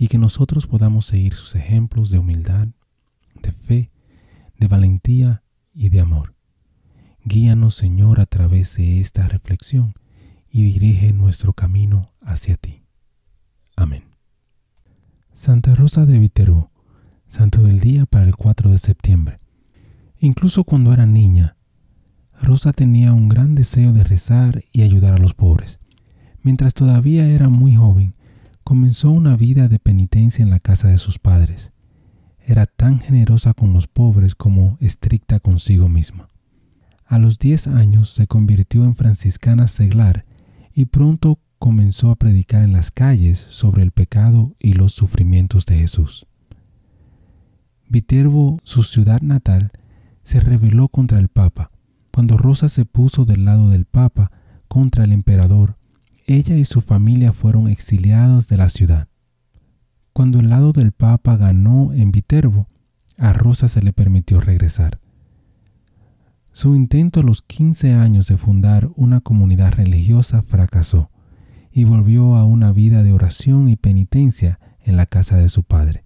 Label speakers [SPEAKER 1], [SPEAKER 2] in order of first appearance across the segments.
[SPEAKER 1] y que nosotros podamos seguir sus ejemplos de humildad, de fe, de valentía y de amor. Guíanos, Señor, a través de esta reflexión y dirige nuestro camino hacia ti. Amén. Santa Rosa de Viterbo, Santo del Día para el 4 de septiembre. Incluso cuando era niña, Rosa tenía un gran deseo de rezar y ayudar a los pobres. Mientras todavía era muy joven, comenzó una vida de penitencia en la casa de sus padres. Era tan generosa con los pobres como estricta consigo misma. A los diez años se convirtió en franciscana seglar y pronto comenzó a predicar en las calles sobre el pecado y los sufrimientos de Jesús. Viterbo, su ciudad natal, se rebeló contra el Papa cuando Rosa se puso del lado del Papa contra el emperador, ella y su familia fueron exiliados de la ciudad. Cuando el lado del Papa ganó en Viterbo, a Rosa se le permitió regresar. Su intento a los 15 años de fundar una comunidad religiosa fracasó y volvió a una vida de oración y penitencia en la casa de su padre,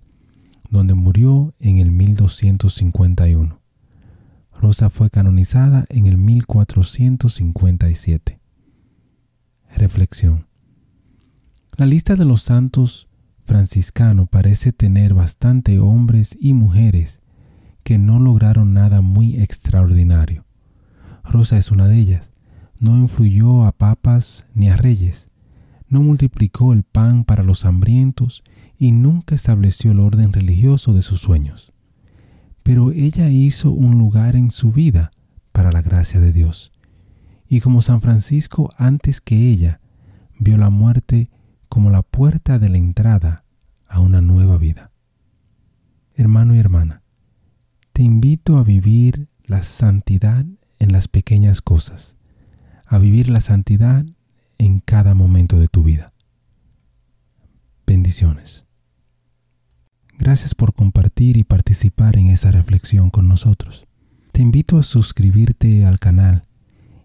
[SPEAKER 1] donde murió en el 1251. Rosa fue canonizada en el 1457. Reflexión. La lista de los santos franciscanos parece tener bastante hombres y mujeres que no lograron nada muy extraordinario. Rosa es una de ellas. No influyó a papas ni a reyes. No multiplicó el pan para los hambrientos y nunca estableció el orden religioso de sus sueños pero ella hizo un lugar en su vida para la gracia de Dios. Y como San Francisco antes que ella, vio la muerte como la puerta de la entrada a una nueva vida. Hermano y hermana, te invito a vivir la santidad en las pequeñas cosas, a vivir la santidad en cada momento de tu vida. Bendiciones. Gracias por compartir y participar en esta reflexión con nosotros. Te invito a suscribirte al canal